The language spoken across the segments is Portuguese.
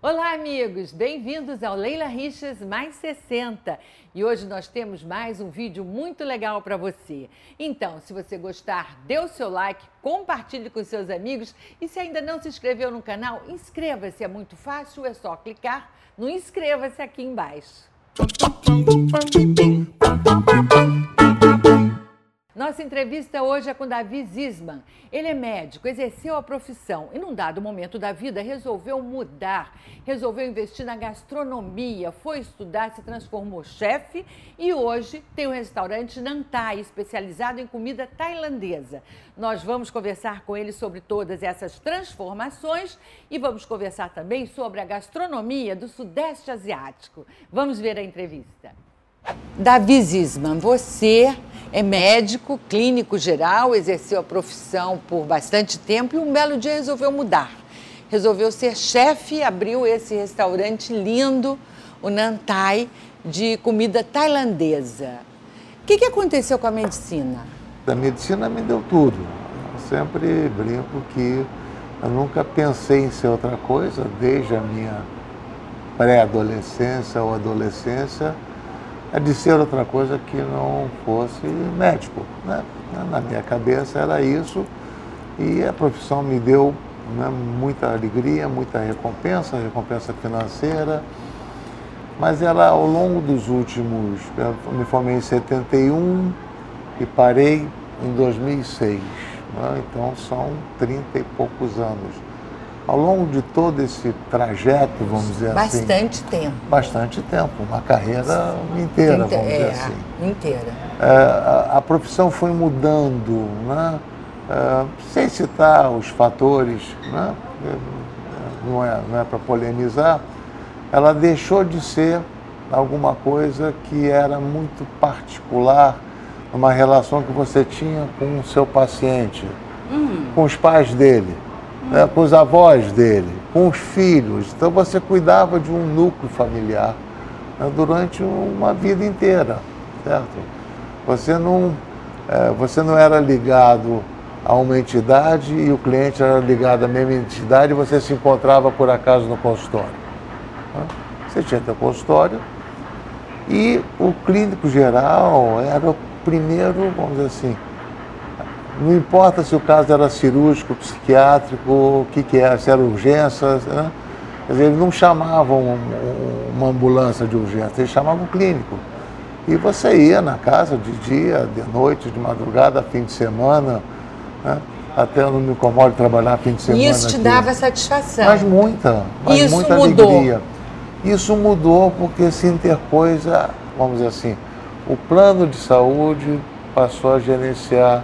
Olá, amigos! Bem-vindos ao Leila Richas Mais 60. E hoje nós temos mais um vídeo muito legal para você. Então, se você gostar, dê o seu like, compartilhe com seus amigos e se ainda não se inscreveu no canal, inscreva-se. É muito fácil, é só clicar no inscreva-se aqui embaixo. Nossa entrevista hoje é com Davi Zisman. Ele é médico, exerceu a profissão e, num dado momento da vida, resolveu mudar. Resolveu investir na gastronomia, foi estudar, se transformou chefe e hoje tem um restaurante Nantai, especializado em comida tailandesa. Nós vamos conversar com ele sobre todas essas transformações e vamos conversar também sobre a gastronomia do Sudeste Asiático. Vamos ver a entrevista. Davi Zisman, você é médico, clínico geral, exerceu a profissão por bastante tempo e um belo dia resolveu mudar. Resolveu ser chefe e abriu esse restaurante lindo, o Nantai, de comida tailandesa. O que, que aconteceu com a medicina? A medicina me deu tudo. Eu sempre brinco que eu nunca pensei em ser outra coisa, desde a minha pré-adolescência ou adolescência de ser outra coisa que não fosse médico. Né? Na minha cabeça era isso e a profissão me deu né, muita alegria, muita recompensa, recompensa financeira. Mas ela, ao longo dos últimos. Eu me formei em 71 e parei em 2006. Né? Então são 30 e poucos anos ao longo de todo esse trajeto, vamos dizer bastante assim. Bastante tempo. Bastante tempo, uma carreira inteira, vamos é, dizer assim. Inteira. É, a, a, profissão foi mudando, né? É, sem citar os fatores, né? não é, não é para polemizar, ela deixou de ser alguma coisa que era muito particular numa relação que você tinha com o seu paciente, hum. com os pais dele né, com os avós dele, com os filhos. Então você cuidava de um núcleo familiar né, durante uma vida inteira, certo? Você não, é, você não era ligado a uma entidade e o cliente era ligado à mesma entidade e você se encontrava por acaso no consultório. Né? Você tinha teu consultório e o clínico geral era o primeiro, vamos dizer assim, não importa se o caso era cirúrgico, psiquiátrico, o que, que era, se era urgência. Né? Quer dizer, eles não chamavam uma ambulância de urgência, eles chamavam clínico. E você ia na casa de dia, de noite, de madrugada, fim de semana. Né? Até eu não me incomodo de trabalhar fim de semana. E isso te aqui. dava satisfação? Mas muita, mas isso muita mudou. alegria. Isso mudou porque se interpôs, a, vamos dizer assim, o plano de saúde passou a gerenciar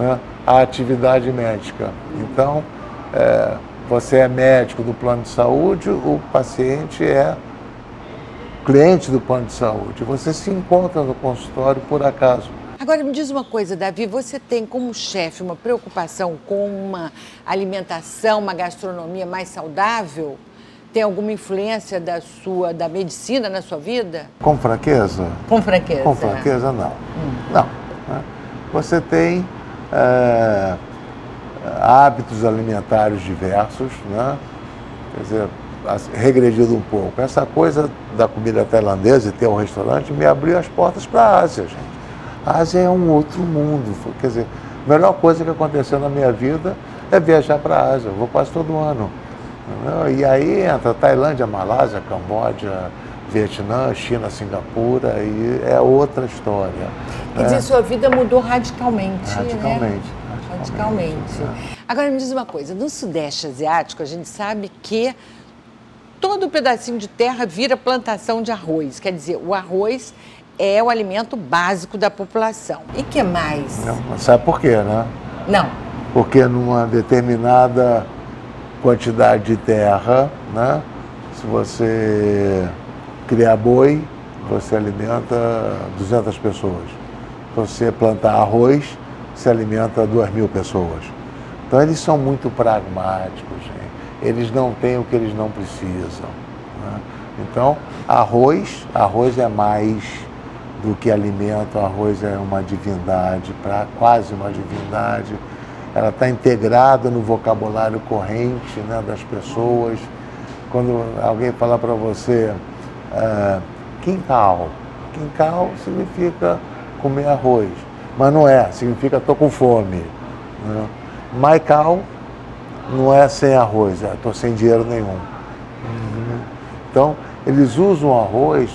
né, a atividade médica. Então, é, você é médico do plano de saúde, o paciente é cliente do plano de saúde. Você se encontra no consultório por acaso. Agora me diz uma coisa, Davi, você tem como chefe uma preocupação com uma alimentação, uma gastronomia mais saudável? Tem alguma influência da sua da medicina na sua vida? Com franqueza? Com franqueza. Com franqueza não. Hum. Não. Né? Você tem é, hábitos alimentares diversos, né? quer dizer, regredido um pouco. Essa coisa da comida tailandesa e ter um restaurante me abriu as portas para a Ásia, gente. A Ásia é um outro mundo. Quer dizer, a melhor coisa que aconteceu na minha vida é viajar para a Ásia. Eu vou quase todo ano. E aí entra Tailândia, Malásia, Camboja, Vietnã, China, Singapura, e é outra história. Quer dizer, sua vida mudou radicalmente. Radicalmente. Né? Radicalmente. radicalmente. Agora me diz uma coisa, no Sudeste Asiático a gente sabe que todo pedacinho de terra vira plantação de arroz. Quer dizer, o arroz é o alimento básico da população. E que mais? Não, sabe por quê, né? Não. Porque numa determinada quantidade de terra, né? Se você criar boi, você alimenta 200 pessoas. Você plantar arroz, você alimenta 2 mil pessoas. Então eles são muito pragmáticos, eles não têm o que eles não precisam. Né? Então, arroz, arroz é mais do que alimento, arroz é uma divindade, pra, quase uma divindade. Ela está integrada no vocabulário corrente né, das pessoas. quando alguém falar para você uh, quintal, quintal significa comer arroz, mas não é, significa estou com fome. Né? Maical não é sem arroz, é estou sem dinheiro nenhum. Então, eles usam arroz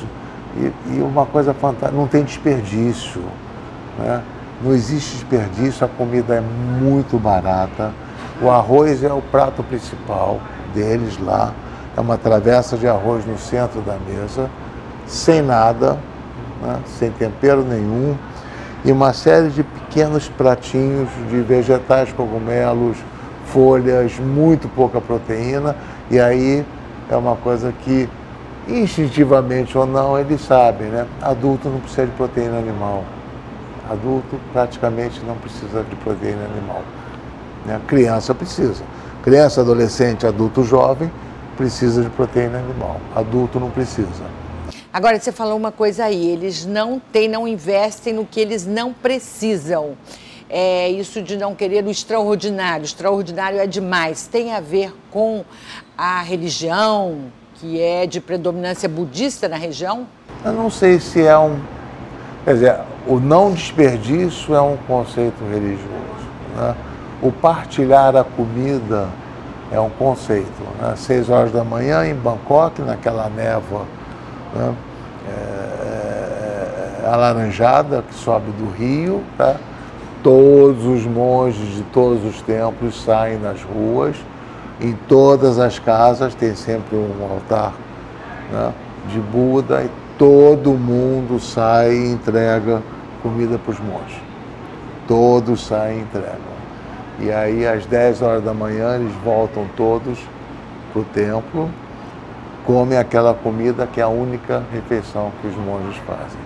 e, e, uma coisa fantástica, não tem desperdício. Né? Não existe desperdício, a comida é muito barata. O arroz é o prato principal deles lá. É uma travessa de arroz no centro da mesa, sem nada, né? sem tempero nenhum, e uma série de pequenos pratinhos de vegetais, cogumelos, folhas, muito pouca proteína, e aí é uma coisa que instintivamente ou não eles sabem, né? Adulto não precisa de proteína animal. Adulto praticamente não precisa de proteína animal. Né? Criança precisa. Criança, adolescente, adulto, jovem precisa de proteína animal. Adulto não precisa. Agora, você falou uma coisa aí, eles não têm, não investem no que eles não precisam. É, isso de não querer o extraordinário, o extraordinário é demais. Tem a ver com a religião, que é de predominância budista na região? Eu não sei se é um. Quer dizer, o não desperdício é um conceito religioso. Né? O partilhar a comida é um conceito. Né? Seis horas da manhã em Bangkok, naquela névoa né? é, é, alaranjada que sobe do rio, tá? todos os monges de todos os templos saem nas ruas. Em todas as casas tem sempre um altar né? de Buda e todo mundo sai e entrega comida para os monges. Todos saem e entregam. E aí, às 10 horas da manhã, eles voltam todos para o templo comem aquela comida que é a única refeição que os monges fazem.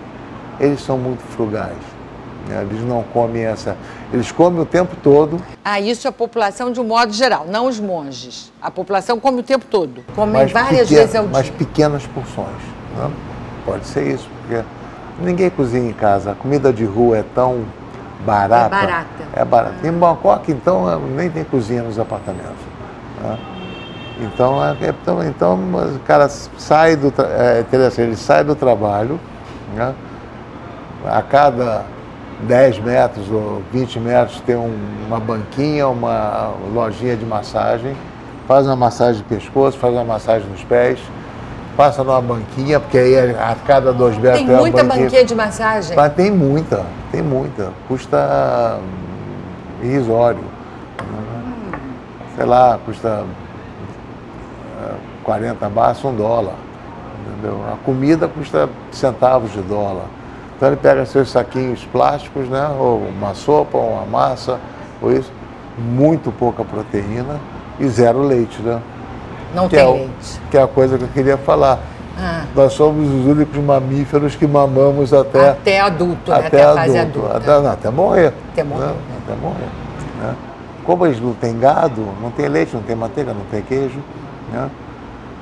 Eles são muito frugais. Né? Eles não comem essa. Eles comem o tempo todo. Ah, isso é a população de um modo geral, não os monges. A população come o tempo todo. Comem várias vezes ao dia. Mas pequenas porções. Né? Pode ser isso, porque ninguém cozinha em casa. A comida de rua é tão barata. É barata. É barata. Em Bangkok, então, nem tem cozinha nos apartamentos. Né? Então, é, é, então, então o cara sai do, é interessante, ele sai do trabalho, né? a cada 10 metros ou 20 metros tem um, uma banquinha, uma lojinha de massagem, faz uma massagem de pescoço, faz uma massagem nos pés, passa numa banquinha, porque aí a cada dois metros tem, tem muita banquinha. banquinha de massagem? Mas tem muita, tem muita. Custa irrisório. Hum. Sei lá, custa 40 baços, um dólar. Entendeu? A comida custa centavos de dólar. Então ele pega seus saquinhos plásticos, né? Ou uma sopa, ou uma massa, ou isso, muito pouca proteína e zero leite, né? Não que tem é leite. que é a coisa que eu queria falar. Ah. Nós somos os únicos mamíferos que mamamos até. Até adulto, até, né? até a fase adulta. Até, não, até morrer. Até morrer. Né? Até morrer. Né? Como eles não têm gado, não tem leite, não tem manteiga, não tem queijo, né?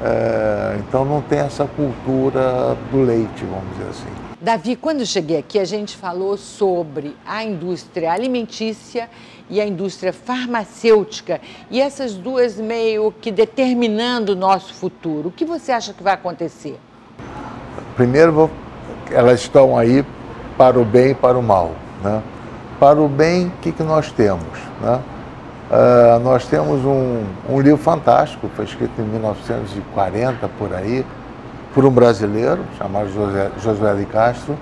É, então não tem essa cultura do leite, vamos dizer assim. Davi, quando eu cheguei aqui, a gente falou sobre a indústria alimentícia e a indústria farmacêutica e essas duas meio que determinando o nosso futuro. O que você acha que vai acontecer? Primeiro, elas estão aí para o bem e para o mal. Né? Para o bem, o que, que nós temos? Né? Uh, nós temos um, um, livro fantástico, foi escrito em 1940 por aí, por um brasileiro chamado José, José de Castro,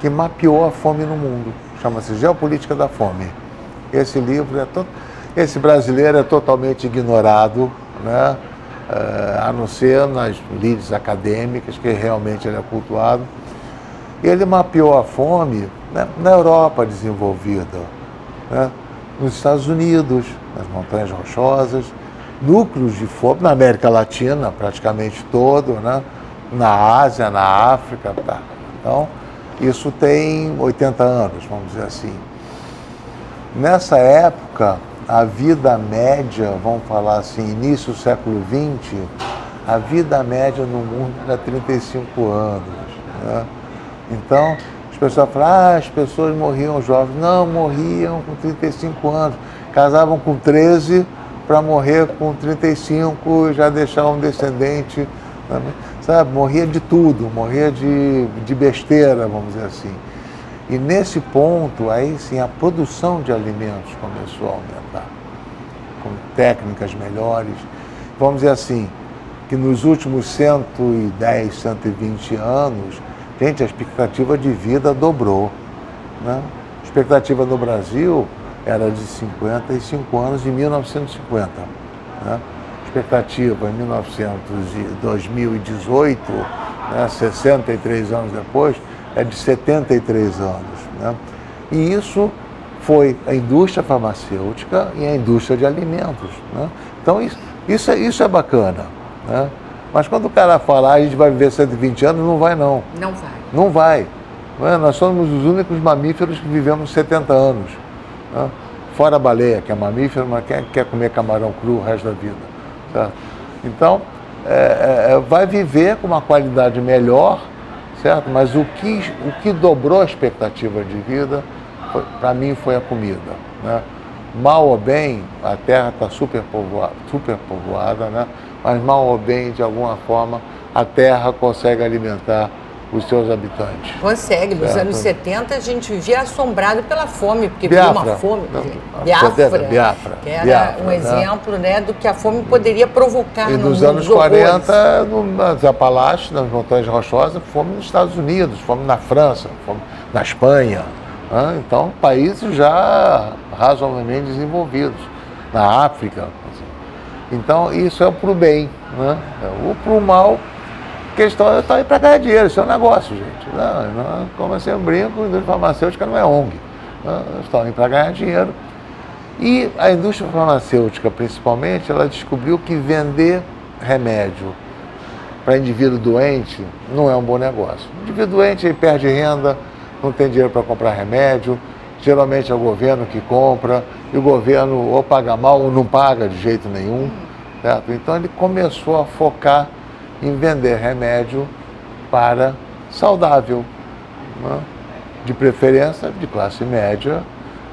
que mapeou a fome no mundo. Chama-se Geopolítica da Fome. Esse livro é to... esse brasileiro é totalmente ignorado, né? Uh, a não ser nas lides acadêmicas, que realmente ele é cultuado. Ele mapeou a fome né, na Europa desenvolvida. Né? Nos Estados Unidos, nas Montanhas Rochosas, núcleos de fome na América Latina, praticamente todo, né? na Ásia, na África. Tá. Então, isso tem 80 anos, vamos dizer assim. Nessa época, a vida média, vamos falar assim, início do século XX, a vida média no mundo era 35 anos. Né? Então, pessoas falam, ah, as pessoas morriam jovens. Não, morriam com 35 anos. Casavam com 13, para morrer com 35 e já deixar um descendente, sabe? Morria de tudo, morria de, de besteira, vamos dizer assim. E nesse ponto, aí sim, a produção de alimentos começou a aumentar, com técnicas melhores. Vamos dizer assim, que nos últimos 110, 120 anos, gente, a expectativa de vida dobrou. Né? A expectativa no Brasil era de 55 anos em 1950. Né? A expectativa em 1900, 2018, né, 63 anos depois, é de 73 anos. Né? E isso foi a indústria farmacêutica e a indústria de alimentos. Né? Então, isso, isso, é, isso é bacana. Né? Mas quando o cara falar a gente vai viver 120 anos, não vai não. Não vai. Não vai. É? Nós somos os únicos mamíferos que vivemos 70 anos. Né? Fora a baleia, que é mamífero, mas quer, quer comer camarão cru o resto da vida. Certo? Então, é, é, vai viver com uma qualidade melhor certo? Mas o que, o que dobrou a expectativa de vida, para mim, foi a comida. Né? Mal ou bem, a terra está super povoada, super povoada, né? Mas mal ou bem, de alguma forma, a terra consegue alimentar os seus habitantes. Consegue. Nos certo. anos 70 a gente vivia assombrado pela fome, porque Biafra. vivia uma fome. Não, Biafra, Biafra, que era Biafra, um né? exemplo né, do que a fome poderia provocar e no nos anos 40, no, nas Apalaches, nas Montanhas Rochosas, fome nos Estados Unidos, fome na França, fome na Espanha. Né? Então, países já razoavelmente desenvolvidos. Na África. Então, isso é para o bem. Né? O para o mal questão é estar aí para ganhar dinheiro, isso é um negócio, gente. Não, não, como eu sempre brinco, a indústria farmacêutica não é ONG. Não, estão aí para ganhar dinheiro. E a indústria farmacêutica, principalmente, ela descobriu que vender remédio para indivíduo doente não é um bom negócio. O indivíduo doente ele perde renda, não tem dinheiro para comprar remédio, geralmente é o governo que compra, e o governo ou paga mal ou não paga de jeito nenhum. Certo? Então ele começou a focar em vender remédio para saudável, né? de preferência de classe média.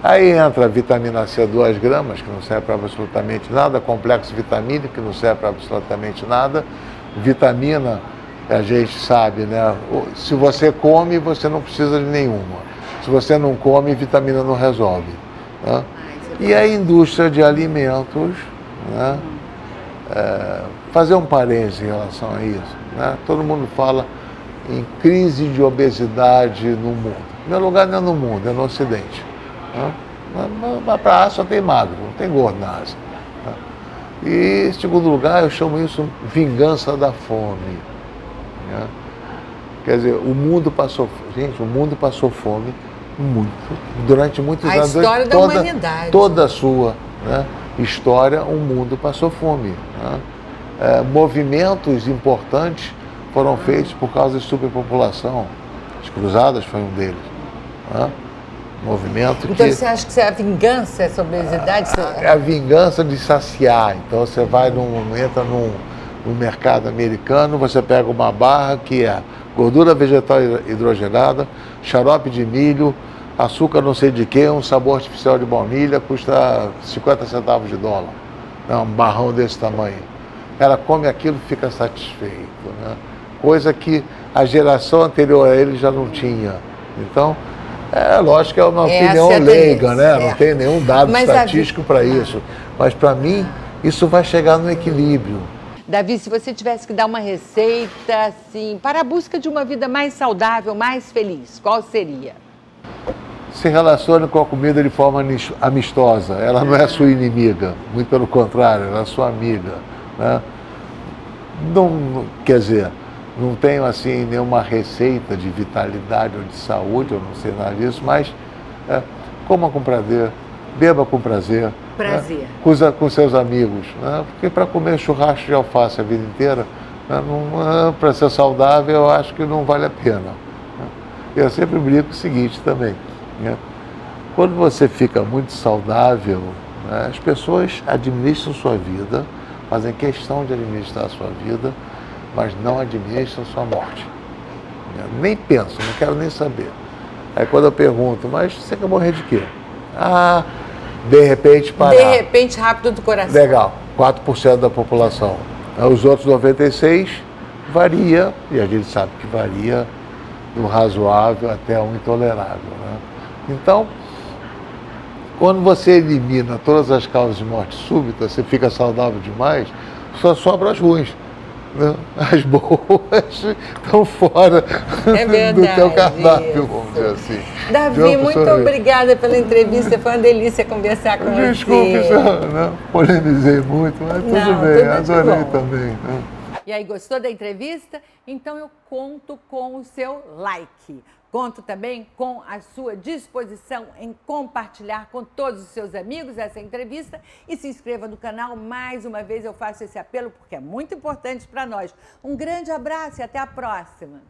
Aí entra a vitamina C 2 gramas, que não serve para absolutamente nada, complexo vitamínico, que não serve para absolutamente nada. Vitamina, a gente sabe, né? Se você come, você não precisa de nenhuma. Se você não come, vitamina não resolve. Né? E a indústria de alimentos, né? É, fazer um parênteses em relação a isso. Né? Todo mundo fala em crise de obesidade no mundo. Meu lugar não é no mundo, é no Ocidente. Né? Para a só tem magro, não tem gordo na Ásia. Né? E, em segundo lugar, eu chamo isso vingança da fome. Né? Quer dizer, o mundo passou, gente, o mundo passou fome muito, durante muitos a anos. A história toda, da humanidade. Toda a sua né, história, o mundo passou fome. Né? é, movimentos importantes foram feitos por causa de superpopulação. As cruzadas foi um deles. Né? Movimento então que, você acha que é a vingança, essa obesidade? É a vingança de saciar. Então você vai num, entra num, no mercado americano, você pega uma barra que é gordura vegetal hidrogenada, xarope de milho, açúcar não sei de que, um sabor artificial de baunilha, custa 50 centavos de dólar. É um barrão desse tamanho ela come aquilo e fica satisfeito. Né? Coisa que a geração anterior a ele já não tinha. Então, é lógico que é uma Essa opinião é leiga, né? Não tem nenhum dado Mas estatístico para isso. Mas para mim, isso vai chegar no equilíbrio. Davi, se você tivesse que dar uma receita assim, para a busca de uma vida mais saudável, mais feliz, qual seria? Se relacione com a comida de forma amistosa. Ela não é sua inimiga, muito pelo contrário, ela é sua amiga. Né? Não, quer dizer, não tenho assim nenhuma receita de vitalidade ou de saúde, eu não sei nada disso, mas é, coma com prazer, beba com prazer. Prazer. Né? Com, com, seus amigos. Né? Porque para comer churrasco de alface a vida inteira, né? É, para ser saudável, eu acho que não vale a pena. Né? Eu sempre brinco o seguinte também. Né? Quando você fica muito saudável, né? as pessoas administram sua vida fazem questão de administrar a sua vida, mas não administram sua morte. Nem penso, não quero nem saber. Aí quando eu pergunto, mas você quer morrer de quê? Ah, de repente parar. De repente rápido do coração. Legal, 4% da população. Os outros 96 varia, e a gente sabe que varia do razoável até um intolerável. Né? Então, quando você elimina todas as causas de morte súbita, você fica saudável demais, só sobra as ruins. Né? As boas estão fora é do teu cardápio, vamos dizer assim. Davi, muito obrigada pela entrevista. Foi uma delícia conversar com Desculpe, você. Desculpe, não polemizei muito, mas tudo não, bem, tudo adorei também. Né? E aí, gostou da entrevista? Então eu conto com o seu like. Conto também com a sua disposição em compartilhar com todos os seus amigos essa entrevista e se inscreva no canal. Mais uma vez eu faço esse apelo porque é muito importante para nós. Um grande abraço e até a próxima.